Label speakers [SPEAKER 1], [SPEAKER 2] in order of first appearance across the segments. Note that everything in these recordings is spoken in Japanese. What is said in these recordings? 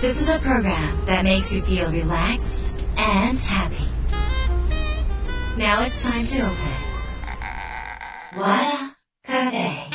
[SPEAKER 1] This is a program that makes you feel relaxed and happy. Now it's time to open. Wada Cafe.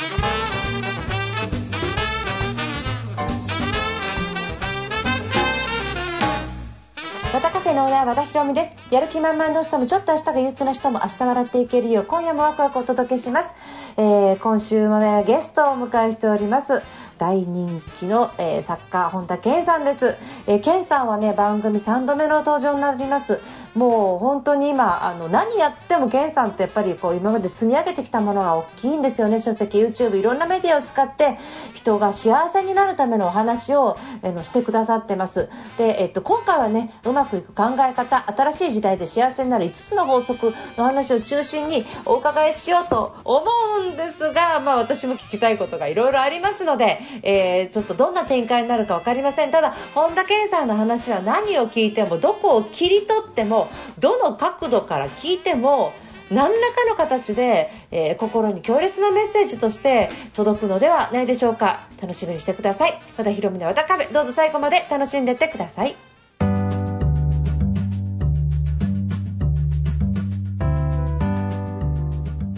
[SPEAKER 2] 和田カフェのオーナー和田博美ですやる気満々の人もちょっと明日が憂鬱な人も明日笑っていけるよう今夜もワクワクお届けします、えー今週もねゲストをお迎えしております大人気の、えー作家本田健さんです、えー、健さんはね番組3度目の登場になります。もう本当に今あの何やっても健さんってやっぱりこう今まで積み上げてきたものが大きいんですよね。書籍 YouTube いろんなメディアを使って人が幸せになるためのお話を、えのしてくださってます。で、えっと、今回はねうまくいく考え方新しい時代で幸せになる5つの法則の話を中心にお伺いしようと思うんですが、まあ、私も聞きたいことがいろいろありますので、えーちょっとどんな展開になるか分かりません。ただ本田健さんの話は何を聞いてもどこを切り取ってもどの角度から聞いても何らかの形で、えー心に強烈なメッセージとして届くのではないでしょうか。楽しみにしてください。和田博美の和田カフェどうぞ最後まで楽しんでってください。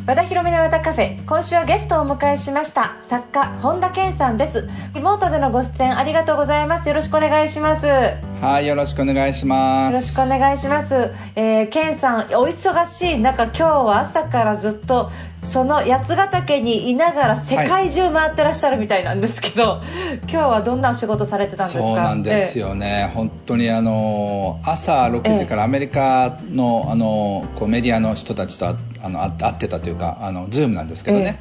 [SPEAKER 2] 和田博美の和田カフェ。今週はゲストをお迎えしました作家本田健さんです。リモートでのご出演ありがとうございます。よろしくお願いします。
[SPEAKER 3] はい、よろしくお願いします。
[SPEAKER 2] よろしくお願いします。えー、ケンさん、お忙しい。中、今日は朝からずっと、その八ヶ岳にいながら世界中回ってらっしゃるみたいなんですけど、今日はどんなお仕事されてたんですか？
[SPEAKER 3] そうなんですよね、本当にあの朝6時からアメリカのあのこうメディアの人たちとああの会会ってたというか、あのズームなんですけどね、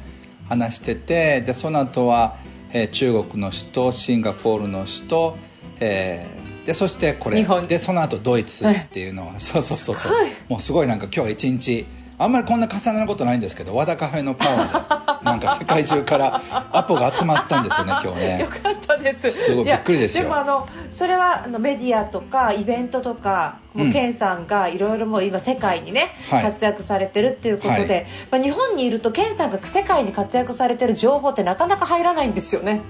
[SPEAKER 3] 話してて、でその後は、えー中国の首都、シンガポールの首都、えーでそしてこれでその後ドイツっていうのは、そうそうそうそう。
[SPEAKER 2] すごい。
[SPEAKER 3] もうすごいなんか今日は一日あんまりこんな重なることないんですけど和田カフェのパワーで なんか世界中からアポが集まったんですよね 今日ね
[SPEAKER 2] よかったです。
[SPEAKER 3] すごいびっくりですよ
[SPEAKER 2] でもあのそれはあのメディアとかイベントとか、もう
[SPEAKER 3] うん
[SPEAKER 2] ケンさんがいろいろもう今世界にね、
[SPEAKER 3] はい
[SPEAKER 2] 活躍されてるっていうことで、
[SPEAKER 3] はい
[SPEAKER 2] まあ日本にいるとケンさんが世界に活躍されてる情報ってなかなか入らないんですよね。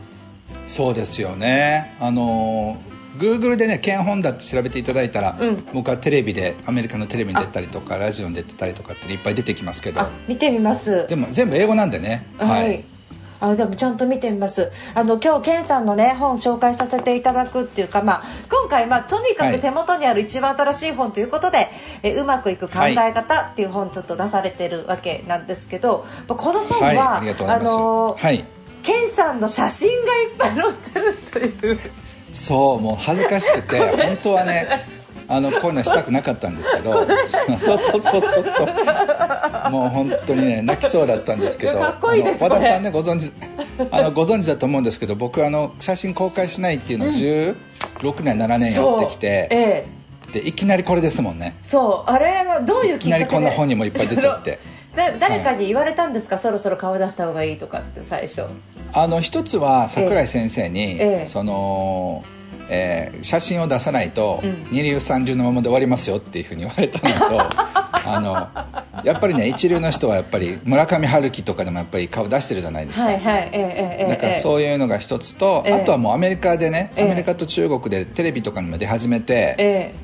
[SPEAKER 3] そうですよね。あの Google でね、ケンホンダって調べていただいたら、
[SPEAKER 2] うん
[SPEAKER 3] 僕はテレビでアメリカのテレビに出たりとかラジオに出てたりとかっていっぱい出てきますけど
[SPEAKER 2] あ、見てみます。
[SPEAKER 3] でも全部英語なんでね。
[SPEAKER 2] はい。あでもちゃんと見てみますあの今日ケンさんのね本紹介させていただくっていうか、まあ、今回、まあ、とにか
[SPEAKER 3] はい
[SPEAKER 2] く手元にある一番新しい本ということで、えうまくいく考え方っていう本ちょっと出されてるわけなんですけど、まあこの本は、
[SPEAKER 3] はい。
[SPEAKER 2] ケンさんの写真がいっぱい載ってるという
[SPEAKER 3] そう、もう恥ずかしくて、本当はね、あのこういうのしたくなかったんですけど、そうそうそうそうそう。もう本当にね泣きそうだったんですけど、
[SPEAKER 2] かっこいいです
[SPEAKER 3] 和田さんねご存知あのご存知だと思うんですけど、僕あの写真公開しないっていうのを16年7年やってきて、
[SPEAKER 2] ええ。
[SPEAKER 3] でいきなりこれですもんね。
[SPEAKER 2] そう。あれはどういうきっかけで？
[SPEAKER 3] いきなりこんな本にもいっぱい出ちゃって
[SPEAKER 2] だ誰かに言われたんですか、そろそろ顔出した方がいいとかって最初。
[SPEAKER 3] あの一つは桜井先生に、
[SPEAKER 2] ええ。
[SPEAKER 3] その、えー写真を出さないと、
[SPEAKER 2] うん。
[SPEAKER 3] 二流三流のままで終わりますよっていうふうに言われたのと あのやっぱりね一流の人はやっぱり村上春樹とかでもやっぱり顔出してるじゃないですか、
[SPEAKER 2] はいはいええええええ。
[SPEAKER 3] だからそういうのが一つと、
[SPEAKER 2] ええ。
[SPEAKER 3] あとはもうアメリカでね、
[SPEAKER 2] ええ。
[SPEAKER 3] アメリカと中国でテレビとかにも出始めて、
[SPEAKER 2] え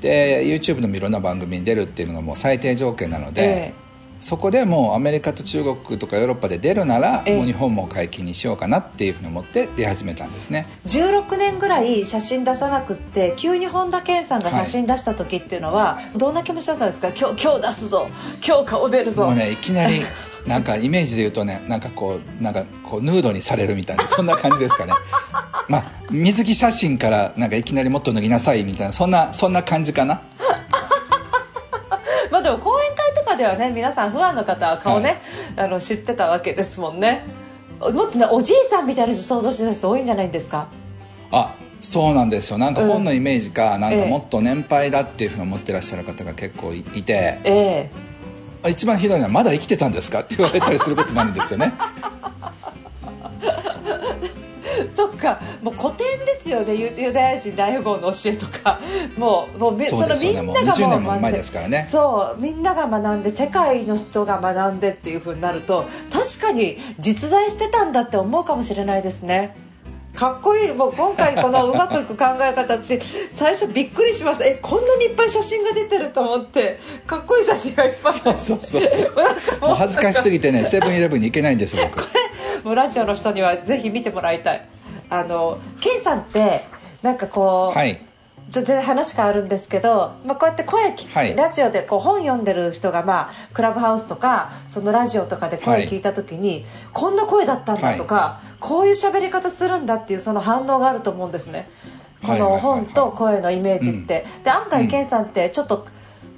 [SPEAKER 3] で YouTube でもいろんな番組に出るっていうのがもう最低条件なので、
[SPEAKER 2] ええ
[SPEAKER 3] そこでもうアメリカと中国とかヨーロッパで出るなら、
[SPEAKER 2] ええ。
[SPEAKER 3] もう日本も解禁にしようかなっていうふうに思って出始めたんですね。
[SPEAKER 2] 16年ぐらい写真出さなくって急に本田健さんが写真出した時っていうのは、どんな気持ちだったんですか？今日今日出すぞ。今日顔出るぞ。
[SPEAKER 3] もうねいきなり なんかイメージで言うとねなんかこうなんかこうヌードにされるみたいなそんな感じですかね。まあ水着写真からなんかいきなりもっと脱ぎなさいみたいなそんなそんな感じかな。
[SPEAKER 2] まあでも講演会ではね皆さんファンの方は顔ね、あの知ってたわけですもんね。もっとねおじいさんみたいな人想像してた人多いんじゃないんですか？
[SPEAKER 3] あそうなんですよ。なんか
[SPEAKER 2] うん
[SPEAKER 3] 本のイメージか、なん
[SPEAKER 2] ええ。
[SPEAKER 3] かもっと年配だっていうふうに思ってらっしゃる方が結構いいて。
[SPEAKER 2] ええ。
[SPEAKER 3] 一番ひどいのはまだ生きてたんですか？って言われたりすることもあるんですよね
[SPEAKER 2] そっか。もう古典ですよね。ユユダヤ人大富豪の教えとか。もうもうめ
[SPEAKER 3] そね。
[SPEAKER 2] のみんなが
[SPEAKER 3] もう20年も
[SPEAKER 2] 学ん
[SPEAKER 3] 前ですからね。
[SPEAKER 2] そう。みんなが学んで世界の人が学んでっていう風になると確かに実在してたんだって思うかもしれないですね。かっこいい。もう今回このうまくいく考え方私最初びっくりしましたえこんなにいっぱい写真が出てると思ってかっこいい写真がいっぱい。
[SPEAKER 3] そう 恥ずかしすぎてねセブンイレブンに行けないんです僕。
[SPEAKER 2] こ れもうラジオの人にはぜひ見てもらいたい。あのケンさんってなんかこう、
[SPEAKER 3] はい。
[SPEAKER 2] ちょっと話変わるんですけど、まあ、こうやって声聞、
[SPEAKER 3] はい。
[SPEAKER 2] ラジオでこう本読んでる人が、まあ、クラブハウスとかそのラジオとかで声聞いた時に、こんな声だったんだとか、こういう喋り方するんだっていうその反応があると思うんですね。この
[SPEAKER 3] はいはいはいはい。
[SPEAKER 2] 本と声のイメージって、で案外
[SPEAKER 3] うん
[SPEAKER 2] 健さんってちょっと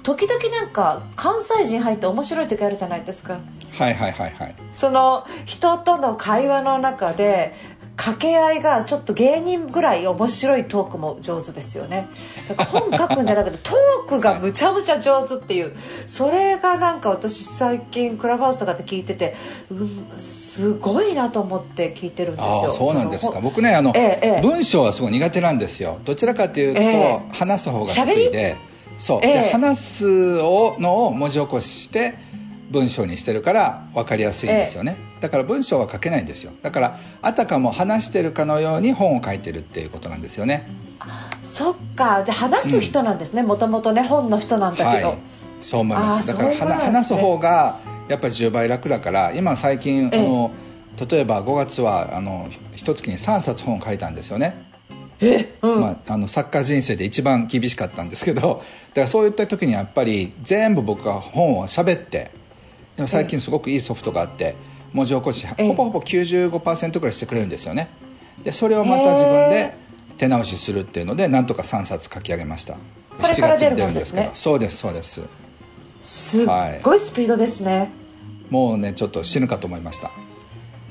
[SPEAKER 2] 時々なんか関西人入って面白い時あるじゃないですか。
[SPEAKER 3] はいはいはいはい。
[SPEAKER 2] その人との会話の中で掛け合いがちょっと芸人ぐらい面白いトークも上手ですよね。だから本書くんじゃなくて トークがむちゃむちゃ上手っていう。それがなんか私最近クラブハウスとかで聞いてて、うん、すごいなと思って聞いてるんですよ。
[SPEAKER 3] そうなんですか。僕ねあの、
[SPEAKER 2] ええええ。
[SPEAKER 3] 文章はすごい苦手なんですよ。どちらかというと、
[SPEAKER 2] ええ。
[SPEAKER 3] 話す方が得意でそう、
[SPEAKER 2] ええ。
[SPEAKER 3] で話すをのを文字起こしして文章にしてるから分かりやすいんですよね、だから文章は書けないんですよ。だからあたかも話してるかのように本を書いてるっていうことなんですよね。
[SPEAKER 2] そっか。じゃあ話す人なんですね。もともとね本の人なんだけど、
[SPEAKER 3] はい。そう思います。だから話す方がやっぱり10倍楽だから今最近、
[SPEAKER 2] ええ。
[SPEAKER 3] あの例えば5月はあの一月に3冊本を書いたんですよね
[SPEAKER 2] え？うん、
[SPEAKER 3] まあ、あの作家人生で一番厳しかったんですけどだからそういった時にやっぱり全部僕が本を喋ってでも最近すごくいいソフトがあって文字起こし
[SPEAKER 2] ええ。
[SPEAKER 3] ほぼほぼ95%ぐらいしてくれるんですよね。でそれをまた自分で手直しするっていうのでなんとか3冊書き上げました。
[SPEAKER 2] これから出るもん
[SPEAKER 3] 7
[SPEAKER 2] ですね。
[SPEAKER 3] そうですそうです。
[SPEAKER 2] すっごいスピードですね、
[SPEAKER 3] もうねちょっと死ぬかと思いました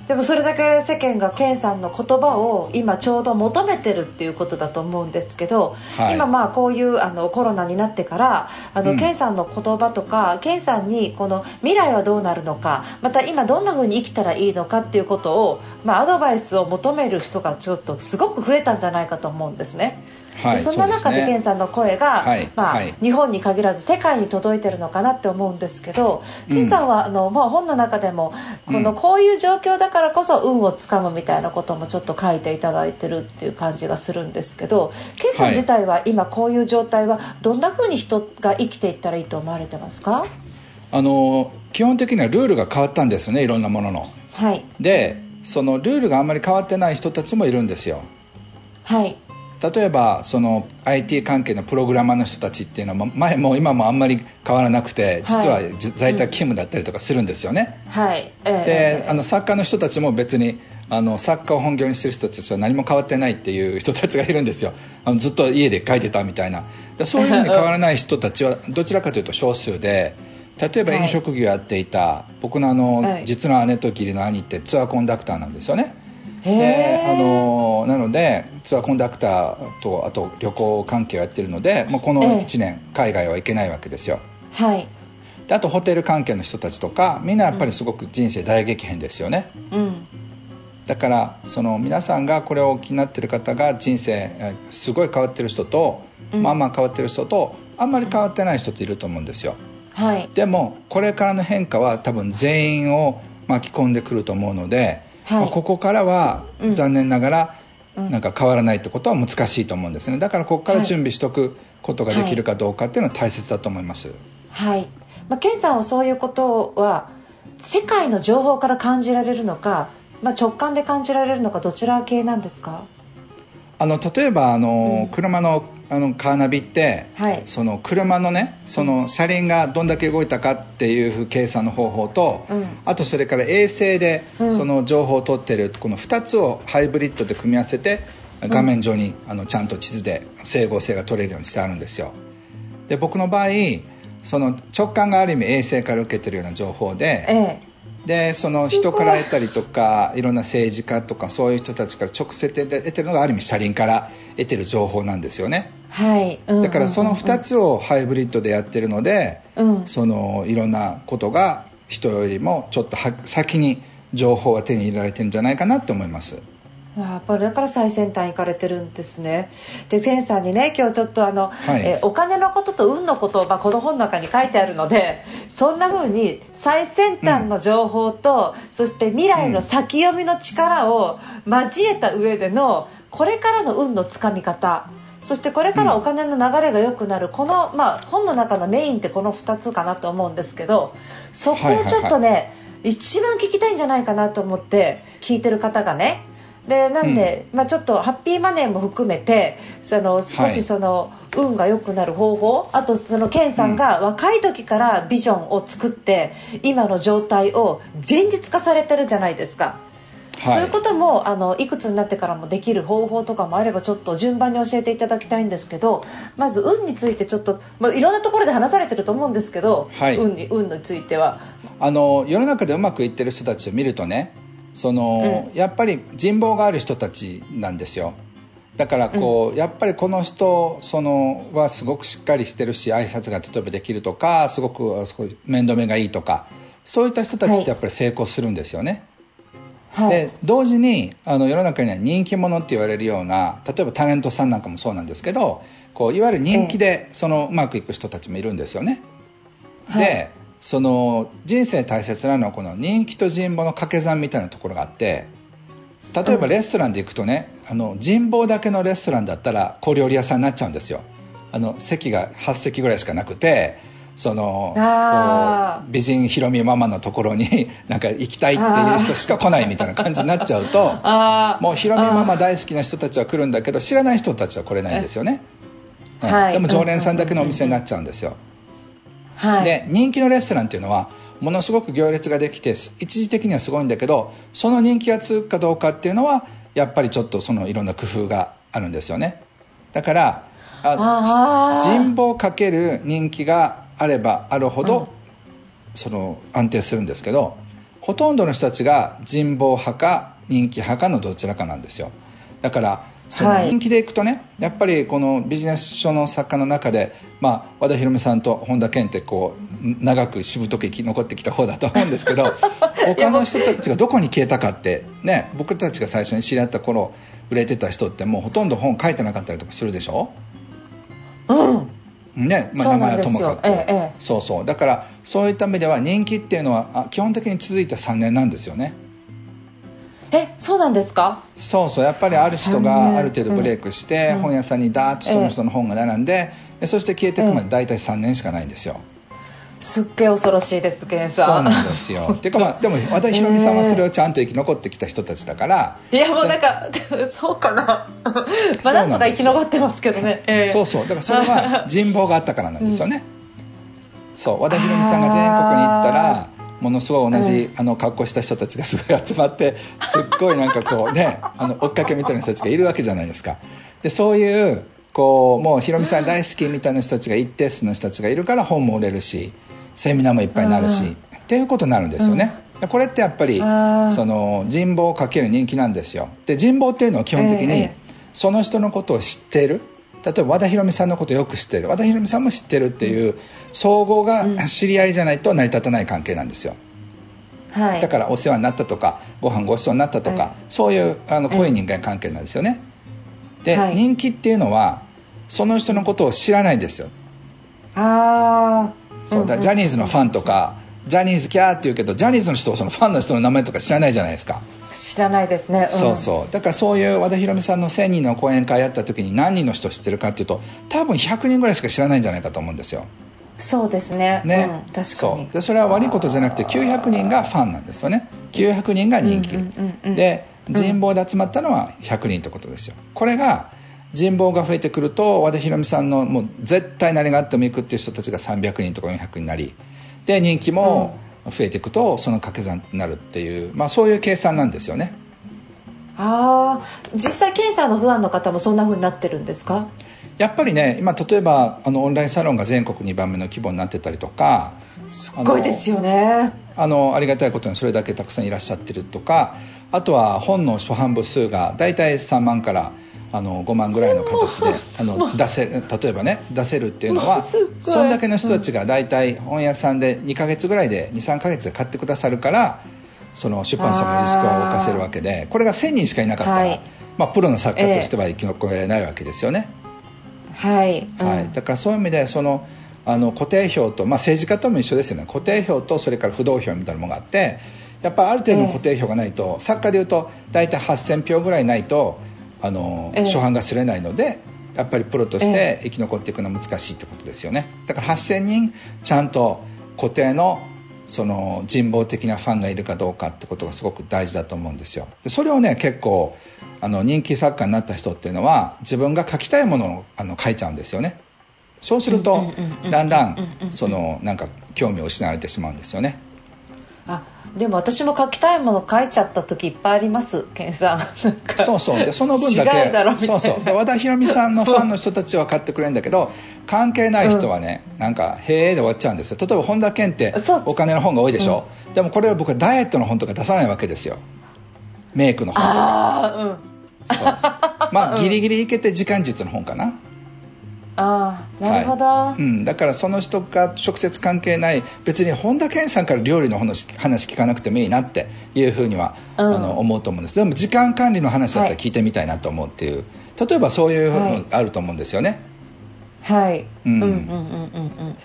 [SPEAKER 2] でもそれだけ世間がケンさんの言葉を今ちょうど求めてるっていうことだと思うんですけど、
[SPEAKER 3] はい。
[SPEAKER 2] 今まあこういうあのコロナになってからあの、
[SPEAKER 3] うん。
[SPEAKER 2] ケンさんの言葉とかケンさんにこの未来はどうなるのかまた今どんな風に生きたらいいのかっていうことを、まあ、アドバイスを求める人がちょっとすごく増えたんじゃないかと思うんですね。
[SPEAKER 3] はい
[SPEAKER 2] でそんな中で
[SPEAKER 3] そうですね。
[SPEAKER 2] ケンさんの声が、
[SPEAKER 3] はい
[SPEAKER 2] まあ
[SPEAKER 3] はい。
[SPEAKER 2] 日本に限らず世界に届いてるのかなって思うんですけど、
[SPEAKER 3] うん。
[SPEAKER 2] ケンさんはあの、まあ、本の中でもこの
[SPEAKER 3] うん
[SPEAKER 2] こういう状況だからこそ運をつかむみたいなこともちょっと書いていただいてるっていう感じがするんですけどケンさん自体は今こういう状態はどんな風に人が生きていったらいいと思われてますか？
[SPEAKER 3] あの基本的にはルールが変わったんですよねいろんなものの。
[SPEAKER 2] はい。
[SPEAKER 3] でそのルールがあんまり変わってない人たちもいるんですよ。
[SPEAKER 2] はい。
[SPEAKER 3] 例えばその IT 関係のプログラマーの人たちっていうのは前も今もあんまり変わらなくて実は在宅勤務だったりとかするんですよね、
[SPEAKER 2] はい。ええ。
[SPEAKER 3] であの作家の人たちも別にあの作家を本業にしてる人たちは何も変わってないっていう人たちがいるんですよ。あのずっと家で書いてたみたいな。でそういうふうに変わらない人たちはどちらかというと少数で例えば
[SPEAKER 2] はい。
[SPEAKER 3] 飲食業やっていた、僕のあの、
[SPEAKER 2] はい。
[SPEAKER 3] 実の姉と義理の兄ってツアーコンダクターなんですよね。
[SPEAKER 2] へ
[SPEAKER 3] で
[SPEAKER 2] え
[SPEAKER 3] あのなのでツアーコンダクターとあと旅行関係をやってるのでもうこの
[SPEAKER 2] ええ。
[SPEAKER 3] 1年海外は行けないわけですよ。
[SPEAKER 2] はい。
[SPEAKER 3] であとホテル関係の人たちとかみんなやっぱりすごく人生大激変ですよね、
[SPEAKER 2] うん。
[SPEAKER 3] だからその皆さんがこれをお気になってる方が人生えーすごい変わってる人と、
[SPEAKER 2] うん。
[SPEAKER 3] まあまあ変わってる人とあんまり変わってない人っていると思うんですよ
[SPEAKER 2] はい。
[SPEAKER 3] でもこれからの変化は多分全員を巻き込んでくると思うので、
[SPEAKER 2] はい。
[SPEAKER 3] まあここからは
[SPEAKER 2] うん。
[SPEAKER 3] 残念ながら
[SPEAKER 2] うん。
[SPEAKER 3] なんか変わらないってことは難しいと思うんですね。だからここから準備しておくことができるかどうかっていうのは大切だと思います、
[SPEAKER 2] はい、まあ、ケンさんはそういうことは世界の情報から感じられるのか、まあ、直感で感じられるのかどちら系なんですか？
[SPEAKER 3] あの例えばあの、
[SPEAKER 2] うん。
[SPEAKER 3] 車のあのカーナビって、
[SPEAKER 2] はい。
[SPEAKER 3] その車のねその車輪がどんだけ動いたかっていう計算の方法と、
[SPEAKER 2] うん。
[SPEAKER 3] あとそれから衛星で
[SPEAKER 2] うん。
[SPEAKER 3] その情報を取ってるこの2つをハイブリッドで組み合わせて画面上にあのちゃんと地図で整合性が取れるようにしてあるんですよ。で僕の場合その直感がある意味衛星から受けてるような情報で
[SPEAKER 2] ええ
[SPEAKER 3] でその人から得たりとかいろんな政治家とかそういう人たちから直接得てるのがある意味車輪から得てる情報なんですよね。
[SPEAKER 2] はい、うん
[SPEAKER 3] だからその2つをハイブリッドでやってるので、
[SPEAKER 2] うん。
[SPEAKER 3] そのいろんなことが人よりもちょっとは先に情報は手に入れられてるんじゃないかなって思います
[SPEAKER 2] やっぱりだから最先端行かれてるんですね。で、ケンさんにね、今日ちょっとあの、
[SPEAKER 3] はい。
[SPEAKER 2] えーお金のことと運のこと、まあ、この本の中に書いてあるので、そんな風に最先端の情報と、そして未来の先読みの力を交えた上での、これからの運のつかみ方、そしてこれからお金の流れが良くなる、この、まあ、本の中のメインってこの2つかなと思うんですけど、そこをちょっとね、一番聞きたいんじゃないかなと思って聞いてる方がねでなんで、まあ、ちょっとハッピーマネーも含めてその少しその運が良くなる方法、あとそのケンさんが若い時からビジョンを作って今の状態を現実化されてるじゃないですか。そういうこともあのいくつになってからもできる方法とかもあればちょっと順番に教えていただきたいんですけどまず運についてちょっと、まあ、いろんなところで話されてると思うんですけど、
[SPEAKER 3] はい。
[SPEAKER 2] 運に運については。
[SPEAKER 3] あの世の中でうまくいってる人たちを見るとねその、やっぱり人望がある人たちなんですよ。だからこう、やっぱりこの人そのはすごくしっかりしてるし挨拶が例えばできるとかすごく面倒見がいいとかそういった人たちってやっぱり成功するんですよね、
[SPEAKER 2] はい。
[SPEAKER 3] で同時にあの世の中には人気者って言われるような例えばタレントさんなんかもそうなんですけどこういわゆる人気でそのうまくいく人たちもいるんですよね。
[SPEAKER 2] はい。
[SPEAKER 3] でその人生大切なのはこの人気と人望の掛け算みたいなところがあって例えばレストランで行くとね、あの人望だけのレストランだったら小料理屋さんになっちゃうんですよ。あの席が8席ぐらいしかなくてその美人ひろみママのところに なんか行きたいっていう人しか来ないみたいな感じになっちゃうと もうひろみママ大好きな人たちは来るんだけど知らない人たちは来れないんですよね、うん
[SPEAKER 2] はい。
[SPEAKER 3] でも常連さんだけのお店になっちゃうんですよ、
[SPEAKER 2] はい、
[SPEAKER 3] で人気のレストランっていうのはものすごく行列ができて一時的にはすごいんだけどその人気が続くかどうかっていうのはやっぱりちょっとそのいろんな工夫があるんですよね。だからあ
[SPEAKER 2] あー。
[SPEAKER 3] 人望かける人気があればあるほど、その安定するんですけどほとんどの人たちが人望派か人気派かのどちらかなんですよ。だからその
[SPEAKER 2] はい。
[SPEAKER 3] 人気でいくとね、やっぱりこのビジネス書の作家の中で、まあ、和田博美さんと本田健ってこう長くしぶとく生き残ってきた方だと思うんですけど 他の人たちがどこに消えたかって、ね、僕たちが最初に知り合った頃売れてた人ってもうほとんど本書いてなかったりとかするでしょ？
[SPEAKER 2] うん。
[SPEAKER 3] ねまあ、名前はともかく、
[SPEAKER 2] ええええ。
[SPEAKER 3] そうそう。だからそういった意味では人気っていうのはあ基本的に続いた3年なんですよね
[SPEAKER 2] えそうなんですか？
[SPEAKER 3] そうそうやっぱりある人
[SPEAKER 2] 3
[SPEAKER 3] が
[SPEAKER 2] 年
[SPEAKER 3] ある程度ブレイクして、
[SPEAKER 2] うん。
[SPEAKER 3] 本屋さんにダーッとその人の本が並んで、えそして消えていくま
[SPEAKER 2] ええ。
[SPEAKER 3] で大体3年しかないんですよ、
[SPEAKER 2] すっげえ恐ろしいですケン
[SPEAKER 3] そう
[SPEAKER 2] さん
[SPEAKER 3] なんですよ。てかまあでも和田博美さんはそれをちゃんと生き残ってきた人たちだから、
[SPEAKER 2] いやもうなんか そうかな。まあなんとか生き残ってますけどね、ええ。
[SPEAKER 3] そうそう。だからそれは人望があったからなんですよね、そう。和田博美さんが全国に行ったらものすごい同じ、あの格好した人たちがすごい集まって すっごいなんかこうねあの追っかけみたいな人たちがいるわけじゃないですか。でそういうこうもうひろみさん大好きみたいな人たちが一定数の人たちがいるから本も売れるしセミナーもいっぱいになるし、
[SPEAKER 2] うん。
[SPEAKER 3] っていうことになるんですよね、でこれってやっぱりその人望かける人気なんですよ。で人望っていうのは基本的に、
[SPEAKER 2] ええ
[SPEAKER 3] その人のことを知っている例えば和田博美さんのことをよく知っている。和田博美さんも知ってるっていう総合が知り合いじゃないと成り立たない関係なんですよ。
[SPEAKER 2] はい。
[SPEAKER 3] だからお世話になったとかご飯ごちそうになったとか、
[SPEAKER 2] はい
[SPEAKER 3] そういうあの濃い人間関係なんですよね。で、
[SPEAKER 2] はい。
[SPEAKER 3] 人気っていうのはその人のことを知らないんですよ。
[SPEAKER 2] ああ
[SPEAKER 3] そうだジャニーズのファンとかジャニーズキャーって言うけどジャニーズの人をそのファンの人の名前とか知らないじゃないですか。
[SPEAKER 2] 知らないですね、ん。
[SPEAKER 3] そうそう。だからそういう和田博美さんの1000人の講演会やった時に何人の人知ってるかっていうと多分100人ぐらいしか知らないんじゃないかと思うんですよ。
[SPEAKER 2] そうですね。
[SPEAKER 3] ね、
[SPEAKER 2] うん、確かに。
[SPEAKER 3] そう。でそれは悪いことじゃなくて900人がファンなんですよね。900人が人気、で人望で集まったのは100人ってことですよ。これが人望が増えてくると和田博美さんのもう絶対何があっても行くっていう人たちが300人とか400人になりで人気も増えていくとその掛け算になるっていう、まあ、そういう計算なんですよね。
[SPEAKER 2] ああ実際ケンさんのファンの方もそんな風になってるんですか？
[SPEAKER 3] やっぱりね今例えばあのオンラインサロンが全国2番目の規模になってたりとか
[SPEAKER 2] すごいですよね。
[SPEAKER 3] あのありがたいことにそれだけたくさんいらっしゃってるとかあとは本の初版部数が大体3万からあの5万ぐらいの形であの出せ例えばね出せるっていうのはそんだけの人たちが大体本屋さんで2ヶ月ぐらいで23ヶ月で買ってくださるからその出版社もリスクを冒かせるわけでこれが1000人しかいなかったら、
[SPEAKER 2] はい。
[SPEAKER 3] まあ、プロの作家としては生き残れないわけですよね、
[SPEAKER 2] はい、うん。
[SPEAKER 3] はい、だからそういう意味でそのあの固定票と、まあ、政治家とも一緒ですよね。固定票とそれから不動票みたいなものがあってやっぱある程度の固定票がないと、作家でいうと大体8000票ぐらいないとあの、
[SPEAKER 2] ええ。
[SPEAKER 3] 初版がすれないのでやっぱりプロとし
[SPEAKER 2] え
[SPEAKER 3] て生き残っていくのは難しいってことですよね。だから8000人ちゃんと固定のその人望的なファンがいるかどうかってことがすごく大事だと思うんですよ。でそれをね結構あの人気作家になった人っていうのは自分が書きたいものをあの書いちゃうんですよね。そうするとだんだ
[SPEAKER 2] ん
[SPEAKER 3] そのなんか興味を失われてしまうんですよね
[SPEAKER 2] あでも私も書きたいもの書いちゃった時いっぱいありますケンさん。
[SPEAKER 3] そうそう。でその分だけ。そうそう。で和田裕美さんのファンの人たちは買ってくれるんだけど 関係ない人はね、なんか「へえ」で終わっちゃうんですよ。例えば本田健ってお金の本が多いでしょ、でもこれは僕はダイエットの本とか出さないわけですよ。メイクの本とか。
[SPEAKER 2] ああうん。
[SPEAKER 3] まあギリギリいけて時間術の本かな
[SPEAKER 2] ああなるほど、
[SPEAKER 3] はい。うん、だからその人が直接関係ない別に本田健さんから料理の話話聞かなくてもいいなっていうふうには、
[SPEAKER 2] うん。
[SPEAKER 3] あの思うと思うんです。でも時間管理の話だったら聞いてみたいなと思うっていう、例えばそういうのあると思うんですよね、
[SPEAKER 2] はい、
[SPEAKER 3] うん。
[SPEAKER 2] うんうんうんうんうん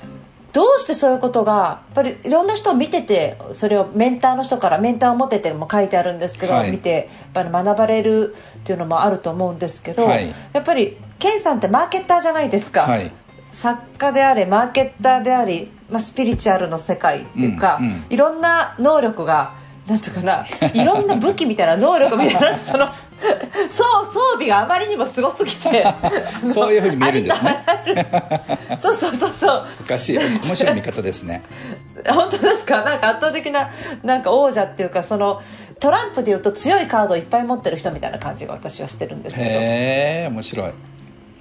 [SPEAKER 2] どうしてそういうことがやっぱりいろんな人を見ててそれをメンターの人からメンターを持ってても書いてあるんですけど、
[SPEAKER 3] はい。
[SPEAKER 2] 見てやっぱり学ばれるっていうのもあると思うんですけど、
[SPEAKER 3] はい。
[SPEAKER 2] やっぱりケンさんってマーケッターじゃないですか、
[SPEAKER 3] はい。
[SPEAKER 2] 作家であれマーケッターであり、まあ、スピリチュアルの世界っていうか、
[SPEAKER 3] うんうん。
[SPEAKER 2] いろんな能力がなんていうかないろんな武器みたいな能力みたいなその そう装備があまりにもすごすぎて。
[SPEAKER 3] そういうふうに見えるんですね。
[SPEAKER 2] そうそうそうそう。
[SPEAKER 3] おかしい面白い見方ですね。
[SPEAKER 2] 本当ですか？なんか圧倒的ななんか王者っていうかそのトランプでいうと強いカードをいっぱい持ってる人みたいな感じが私はしてるんですけど。
[SPEAKER 3] へえ面白い。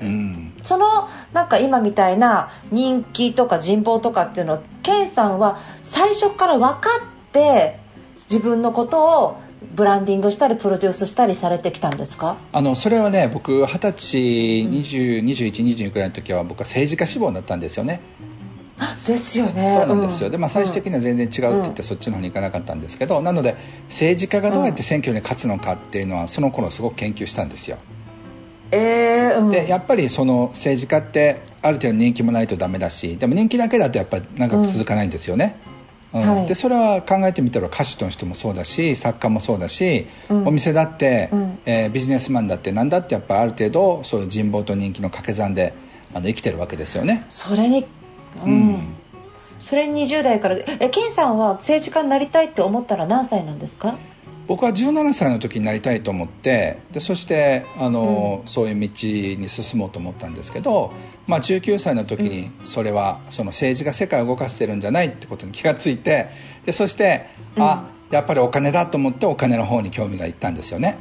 [SPEAKER 3] うん。
[SPEAKER 2] そのなんか今みたいな人気とか人望とかっていうのをケンさんは最初から分かって自分のことをブランディングしたりプロデュースしたりされてきたんですか？
[SPEAKER 3] あのそれはね僕二十歳20 21、22くらいの時は僕は政治家志望だったんですよね。
[SPEAKER 2] あですよね。
[SPEAKER 3] そうなんですよ、
[SPEAKER 2] ん。
[SPEAKER 3] でまあ、最終的には全然違うって言って、そっちの方に行かなかったんですけどなので政治家がどうやって選挙に勝つのかっていうのはその頃すごく研究したんですよ。
[SPEAKER 2] えーうん、
[SPEAKER 3] でやっぱりその政治家ってある程度人気もないとダメだしでも人気だけだとやっぱり長く続かないんですよね、うん
[SPEAKER 2] はい。
[SPEAKER 3] でそれは考えてみたら歌手の人もそうだし作家もそうだし、
[SPEAKER 2] うん。
[SPEAKER 3] お店だって、
[SPEAKER 2] うん。
[SPEAKER 3] えービジネスマンだってなんだってやっぱりある程度そういう人望と人気の掛け算であの生きてるわけですよね。
[SPEAKER 2] それにうん、
[SPEAKER 3] うん。
[SPEAKER 2] それに20代からえケンさんは政治家になりたいって思ったら何歳なんですか？
[SPEAKER 3] 僕は17歳の時になりたいと思ってでそしてあの、そういう道に進もうと思ったんですけど、まあ、19歳の時にそれはその政治が世界を動かしてるんじゃないってことに気がついてでそして、あやっぱりお金だと思ってお金の方に興味がいったんですよね。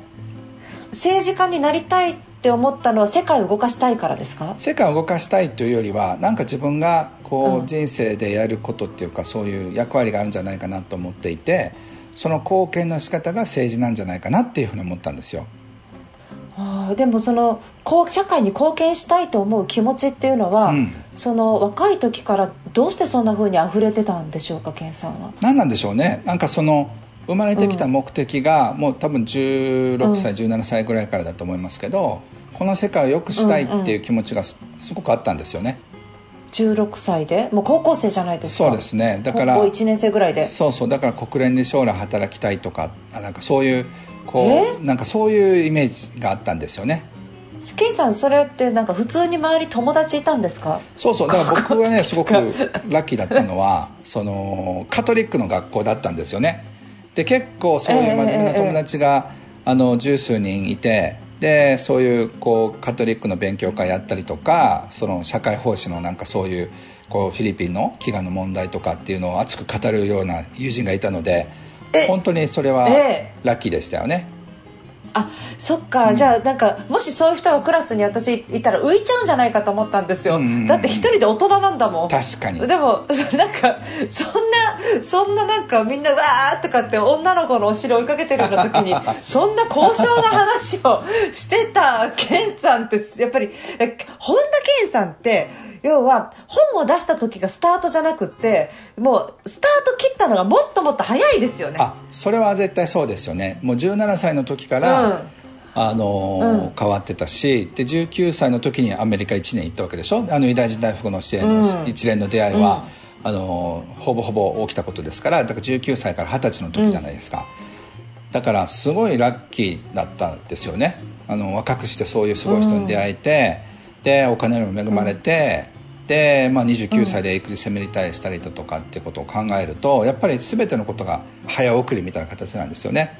[SPEAKER 2] 政治家になりたいって思ったのは世界を動かしたいからですか？
[SPEAKER 3] 世界を動かしたいというよりはなんか自分がこ
[SPEAKER 2] う
[SPEAKER 3] うん。人生でやることっていうかそういう役割があるんじゃないかなと思っていてその貢献の仕方が政治なんじゃないかなっていうふうに思ったんですよ。
[SPEAKER 2] あーでもその社会に貢献したいと思う気持ちっていうのは、
[SPEAKER 3] うん。
[SPEAKER 2] その若い時からどうしてそんな風に溢れてたんでしょうか健さんは？
[SPEAKER 3] 何なんでしょうね。なんかその生まれてきた目的が、もう多分16歳、17歳ぐらいからだと思いますけどこの世界を良くしたいっていう気持ちがす,、ごくあったんですよね
[SPEAKER 2] 16歳で？もう高校生じゃないですか。
[SPEAKER 3] そうですね。だから
[SPEAKER 2] 高校1年生ぐらいで。
[SPEAKER 3] そうそう。だから国連で将来働きたいとかあなんかそういうこ
[SPEAKER 2] え？
[SPEAKER 3] うなんかそういうイメージがあったんですよね。
[SPEAKER 2] ケンさんそれってなんか普通に周り友達いたんですか？
[SPEAKER 3] そうそう。だから僕がねすごくラッキーだったのはそのカトリックの学校だったんですよね。で結構そういう真面目な友達が、あの十数人いてでそういうこうカトリックの勉強会やったりとかその社会奉仕のなんかそういうこうフィリピンの飢餓の問題とかっていうのを熱く語るような友人がいたので
[SPEAKER 2] え
[SPEAKER 3] 本当にそれは
[SPEAKER 2] え
[SPEAKER 3] ラッキーでしたよね。
[SPEAKER 2] あそっか、じゃあなんかもしそういう人がクラスに私いたら浮いちゃうんじゃないかと思ったんですよ、
[SPEAKER 3] うんうんうん。
[SPEAKER 2] だって一人で大人なんだもん。
[SPEAKER 3] 確かに。
[SPEAKER 2] でも なんかそんなそんななんかみんなわーとかって女の子のお尻追いかけてるような時に そんな高尚な話をしてた健さんってやっぱり本田健さんって要は本を出した時がスタートじゃなくってもうスタート切ったのがもっともっと早いですよね。
[SPEAKER 3] あそれは絶対そうですよね。もう17歳の時から、うん。あの、うん、変わってたしで19歳の時にアメリカ1年行ったわけでしょ？あの偉大時代福の支援の一連の出会いは、うん、あのほぼほぼ起きたことですからだから19歳から20歳の時じゃないですか、うん、だからすごいラッキーだったんですよね。あの若くしてそういうすごい人に出会えて、でお金にも恵まれて、で、まあ、29歳で育児セミリタイしたりだとかってことを考えるとやっぱり全てのことが早送りみたいな形なんですよね。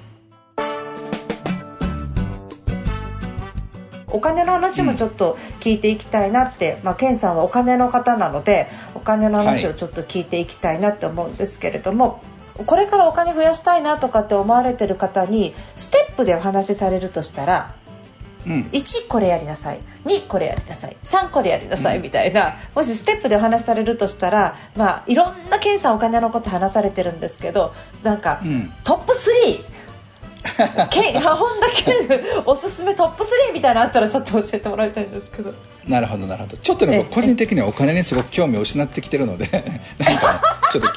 [SPEAKER 2] お金の話もちょっと聞いていきたいなって、うん、まあ、ケンさんはお金の方なのでお金の話をちょっと聞いていきたいなって思うんですけれども、はい、これからお金増やしたいなとかって思われてる方にステップでお話しされるとしたらうん、1これやりなさい2これやりなさい3これやりなさいみたいな、もしステップでお話しされるとしたら、まあ、いろんな検査お金のこと話されてるんですけどなんか、うん、トップ3 け本田健おすすめトップ3みたいなのあったらちょっと教えてもらいたいんですけど。
[SPEAKER 3] なるほどなるほど。ちょっとね個人的にはお金にすごく興味を失ってきてるので なんかちょっと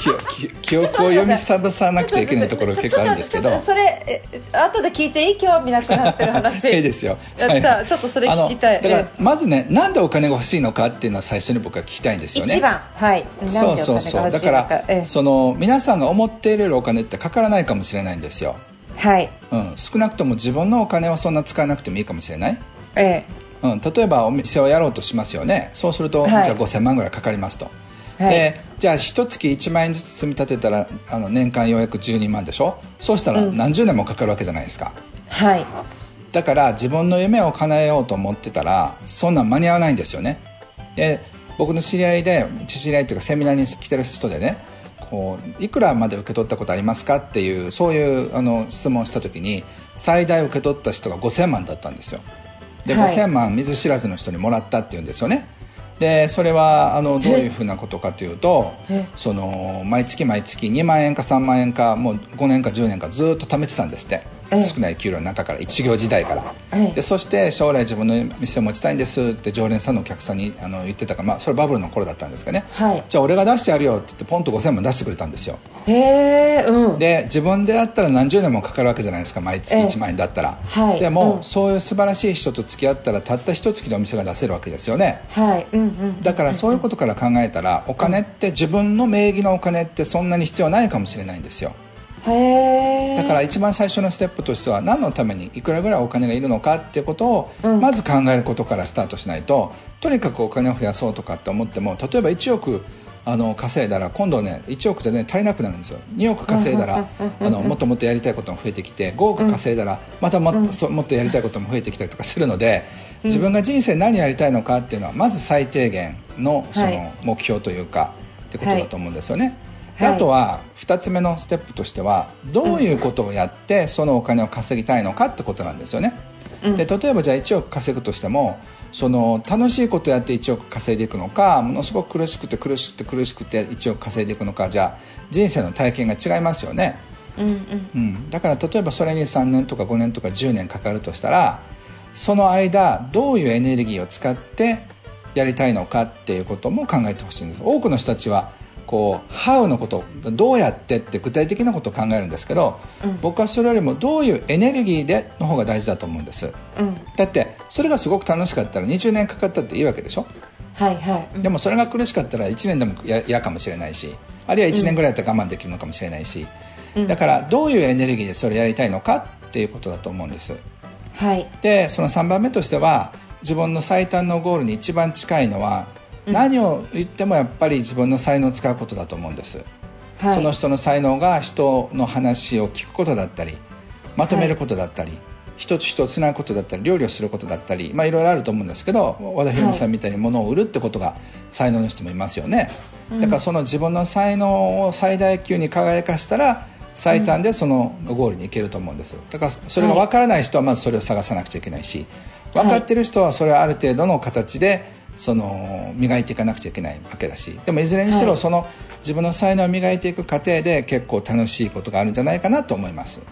[SPEAKER 3] 記憶を読み覚さなく ちゃいけないところ結構あるんですけど。
[SPEAKER 2] それ後で聞いていい興味なくなってる話。
[SPEAKER 3] いいですよ。
[SPEAKER 2] やった、はい、ちょっとそれ聞きたい。
[SPEAKER 3] だからまずねなんでお金が欲しいのかっていうのは最初に僕は聞きたいんですよね。
[SPEAKER 2] 一番はい。
[SPEAKER 3] そうそうそう。だから、その皆さんが思っているお金ってかからないかもしれないんですよ
[SPEAKER 2] はい、
[SPEAKER 3] うん、少なくとも自分のお金はそんな使わなくてもいいかもしれない、
[SPEAKER 2] え
[SPEAKER 3] え。うん、例えばお店をやろうとしますよね。そうすると、はい、じゃあ5000万ぐらいかかりますと、はい、でじゃあ1月1万円ずつ積み立てたらあの年間ようやく12万でしょ？そうしたら何十年もかかるわけじゃないですか、
[SPEAKER 2] うん、はい。
[SPEAKER 3] だから自分の夢を叶えようと思ってたらそんなん間に合わないんですよね。で僕の知り合いで知り合いというかセミナーに来てる人でねこういくらまで受け取ったことありますかっていうそういうあの質問をした時に最大受け取った人が5000万だったんですよ。で、はい、5000万見ず知らずの人にもらったっていうんですよね。でそれはあのどういうふうなことかというとその毎月毎月2万円か3万円かもう5年か10年かずっと貯めてたんですって少ない給料の中から一業時代から。でそして将来自分の店を持ちたいんですって常連さんのお客さんにあの言ってたから、まあ、それバブルの頃だったんですかね、はい、じゃあ俺が出してやるよって言ってポンと5000万出してくれたんですよ。
[SPEAKER 2] へうん、
[SPEAKER 3] で自分でやったら何十年もかかるわけじゃないですか毎月1万円だったら、はい、でも、うん、そういう素晴らしい人と付き合ったらたった一月でお店が出せるわけですよね、
[SPEAKER 2] はい。うん。
[SPEAKER 3] だからそういうことから考えたらお金って自分の名義のお金ってそんなに必要ないかもしれないんですよだから一番最初のステップとしては何のためにいくらぐらいお金がいるのかっていうことをまず考えることからスタートしないと、とにかくお金を増やそうとかって思っても例えば1億あの稼いだら今度ね1億じゃね足りなくなるんですよ。2億稼いだらあのもっともっとやりたいことも増えてきて5億稼いだらまたもっともっとやりたいことも増えてきたりとかするので自分が人生何やりたいのかっていうのはまず最低限のその目標というかってことだと思うんですよね。あとは2つ目のステップとしてはどういうことをやってそのお金を稼ぎたいのかってことなんですよね。で例えばじゃあ1億稼ぐとしてもその楽しいことをやって1億稼いでいくのかものすごく苦しくて苦しくて苦しくて1億稼いでいくのかじゃあ人生の体験が違いますよね、
[SPEAKER 2] うん、うん。
[SPEAKER 3] うん、だから例えばそれに3年とか5年とか10年かかるとしたらその間どういうエネルギーを使ってやりたいのかっていうことも考えてほしいんです。多くの人たちはこう How のことどうやってって具体的なことを考えるんですけど、うん、僕はそれよりもどういうエネルギーでの方が大事だと思うんです、うん、だってそれがすごく楽しかったら20年かかったっていいわけでしょ？
[SPEAKER 2] はいはい、
[SPEAKER 3] でもそれが苦しかったら1年でも嫌かもしれないしあるいは1年ぐらいだったら我慢できるのかもしれないし、うん、だからどういうエネルギーでそれやりたいのかっていうことだと思うんです、
[SPEAKER 2] はい、
[SPEAKER 3] でその3番目としては自分の最短のゴールに一番近いのは何を言ってもやっぱり自分の才能を使うことだと思うんです、はい、その人の才能が人の話を聞くことだったりまとめることだったり、はい、人と人をつなぐことだったり料理をすることだったり、まあ、いろいろあると思うんですけど和田博美さんみたいに物を売るってことが才能の人もいますよね、だからその自分の才能を最大級に輝かしたら最短でそのゴールに行けると思うんです。だからそれが分からない人はまずそれを探さなくちゃいけないし分かってる人はそれはある程度の形でその磨いていかなくちゃいけないわけだしでもいずれにしろその自分の才能を磨いていく過程で結構楽しいことがあるんじゃないかなと思います。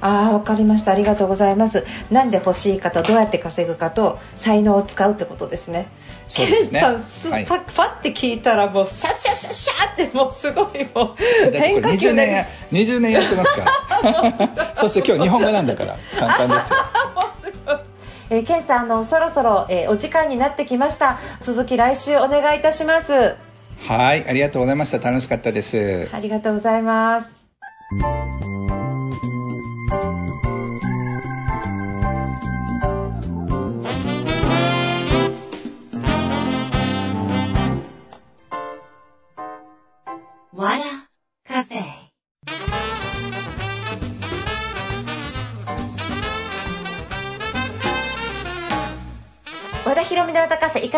[SPEAKER 2] ああ分かりました。ありがとうございます。なんで欲しいかとどうやって稼ぐかと才能を使うってことですね。
[SPEAKER 3] そうですね。
[SPEAKER 2] さんす、はい、パパって聞いたらもうシャシャシャシャってもうすごいもう変化球
[SPEAKER 3] 20年20年やってますから。そして今日日本語なんだから。簡単ですよ
[SPEAKER 2] えー、ケンさんあのそろそろ、えー、お時間になってきました。続き来週お願いいたします。
[SPEAKER 3] はいありがとうございました。楽しかったです。
[SPEAKER 2] ありがとうございます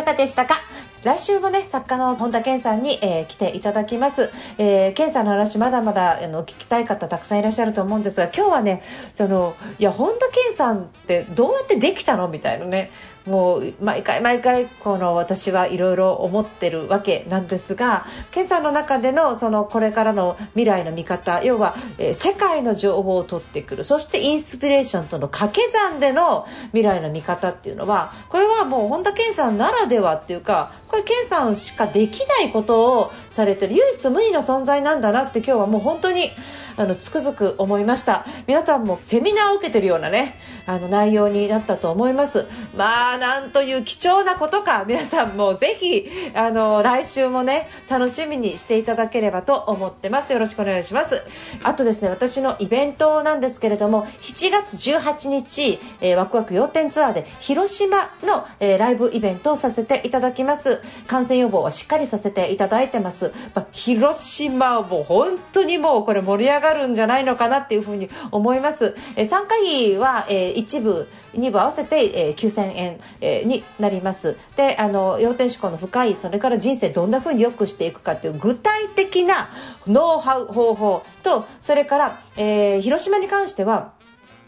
[SPEAKER 2] かがでしたか？来週もね作家の本田健さんに、えー、来ていただきます、えー、健さんの話まだまだあの聞きたい方たくさんいらっしゃると思うんですが今日はねそのいや本田健さんってどうやってできたのみたいなね。もう毎回毎回この私はいろいろ思ってるわけなんですが健さんの中でのそのこれからの未来の見方要は、えー、世界の情報を取ってくるそしてインスピレーションとの掛け算での未来の見方っていうのはこれはもう本田健さんならではっていうかこれ健さんしかできないことをされてる唯一無二の存在なんだなって今日はもう本当にあのつくづく思いました。皆さんもセミナーを受けてるようなねあの内容になったと思います。まあなんという貴重なことか。皆さんもぜひあの来週もね楽しみにしていただければと思ってます。よろしくお願いします。あとですね私のイベントなんですけれども7月18日、えー、ワクワク要点ツアーで広島の、えー、ライブイベントをさせていただきます。感染予防はしっかりさせていただいてます、まあ、広島も本当にもうこれ盛り上がるんじゃないのかなっていうふうに思います、え、参加費は、えー、一部2部合わせて、え、9000円、え、になります。であの要点思考の深いそれから人生どんな風に良くしていくかっていう具体的なノウハウ方法とそれから、えー、広島に関しては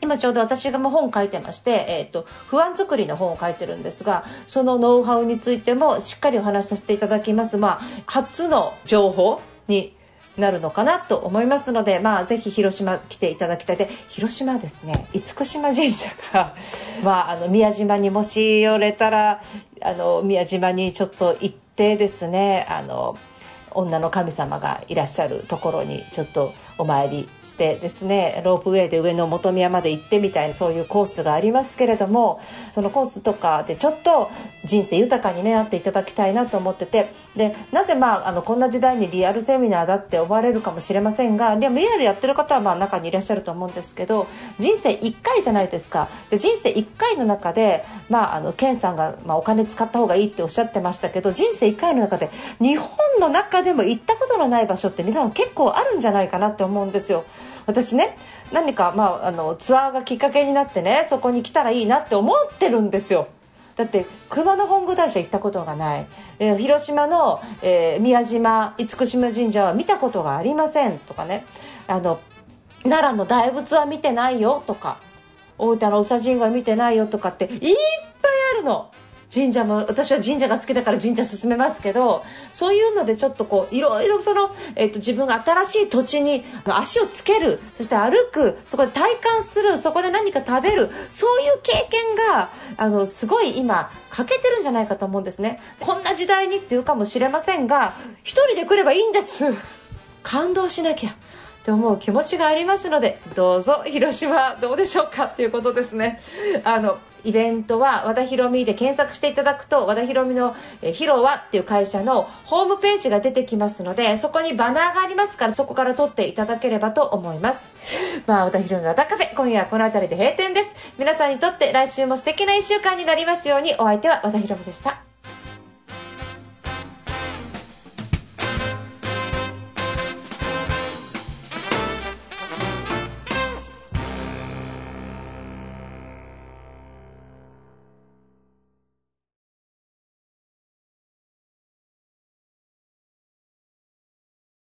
[SPEAKER 2] 今ちょうど私がも本書いてまして、えーと、不安作りの本を書いてるんですがそのノウハウについてもしっかりお話しさせていただきます、まあ、初の情報になるのかなと思いますので、まあ、ぜひ広島来ていただきたい。で広島ですね。厳島神社が、まあ、あの宮島にもし寄れたらあの宮島にちょっと行ってですねあの女の神様がいらっしゃるところにちょっとお参りしてですねロープウェイで上の本宮まで行ってみたいなそういうコースがありますけれどもそのコースとかでちょっと人生豊かに、ね、なっていただきたいなと思っててでなぜ、まあ、あのこんな時代にリアルセミナーだって思われるかもしれませんがでもリアルやってる方はまあ中にいらっしゃると思うんですけど人生1回じゃないですか。で人生1回の中で、まあ、あのケンさんが、まあ、お金使った方がいいっておっしゃってましたけど人生1回の中で日本の中でも行ったことのない場所って皆さん結構あるんじゃないかなって思うんですよ。私ね何か、まあ、あのツアーがきっかけになってねそこに来たらいいなって思ってるんですよ。だって熊野本宮大社行ったことがない、えー、広島の、えー、宮島厳島神社は見たことがありません。とかね。あの奈良の大仏は見てないよ。とか。大分の宇佐神宮は見てないよ。とかっていっぱいあるの。神社も私は神社が好きだから神社進めますけどそういうのでちょっとこういろいろその、えーと、自分が新しい土地に足をつけるそして歩くそこで体感するそこで何か食べるそういう経験があのすごい今欠けてるんじゃないかと思うんですね。こんな時代にっていうかもしれませんが1人で来ればいいんです。感動しなきゃと思う気持ちがありますのでどうぞ広島どうでしょうかということですね。あのイベントは和田博美で検索していただくと和田博美のヒロワっていう会社のホームページが出てきますのでそこにバナーがありますからそこから撮っていただければと思います。まあ和田博美和田カフェ今夜はこの辺りで閉店です。皆さんにとって来週も素敵な1週間になりますようにお相手は和田博美でした。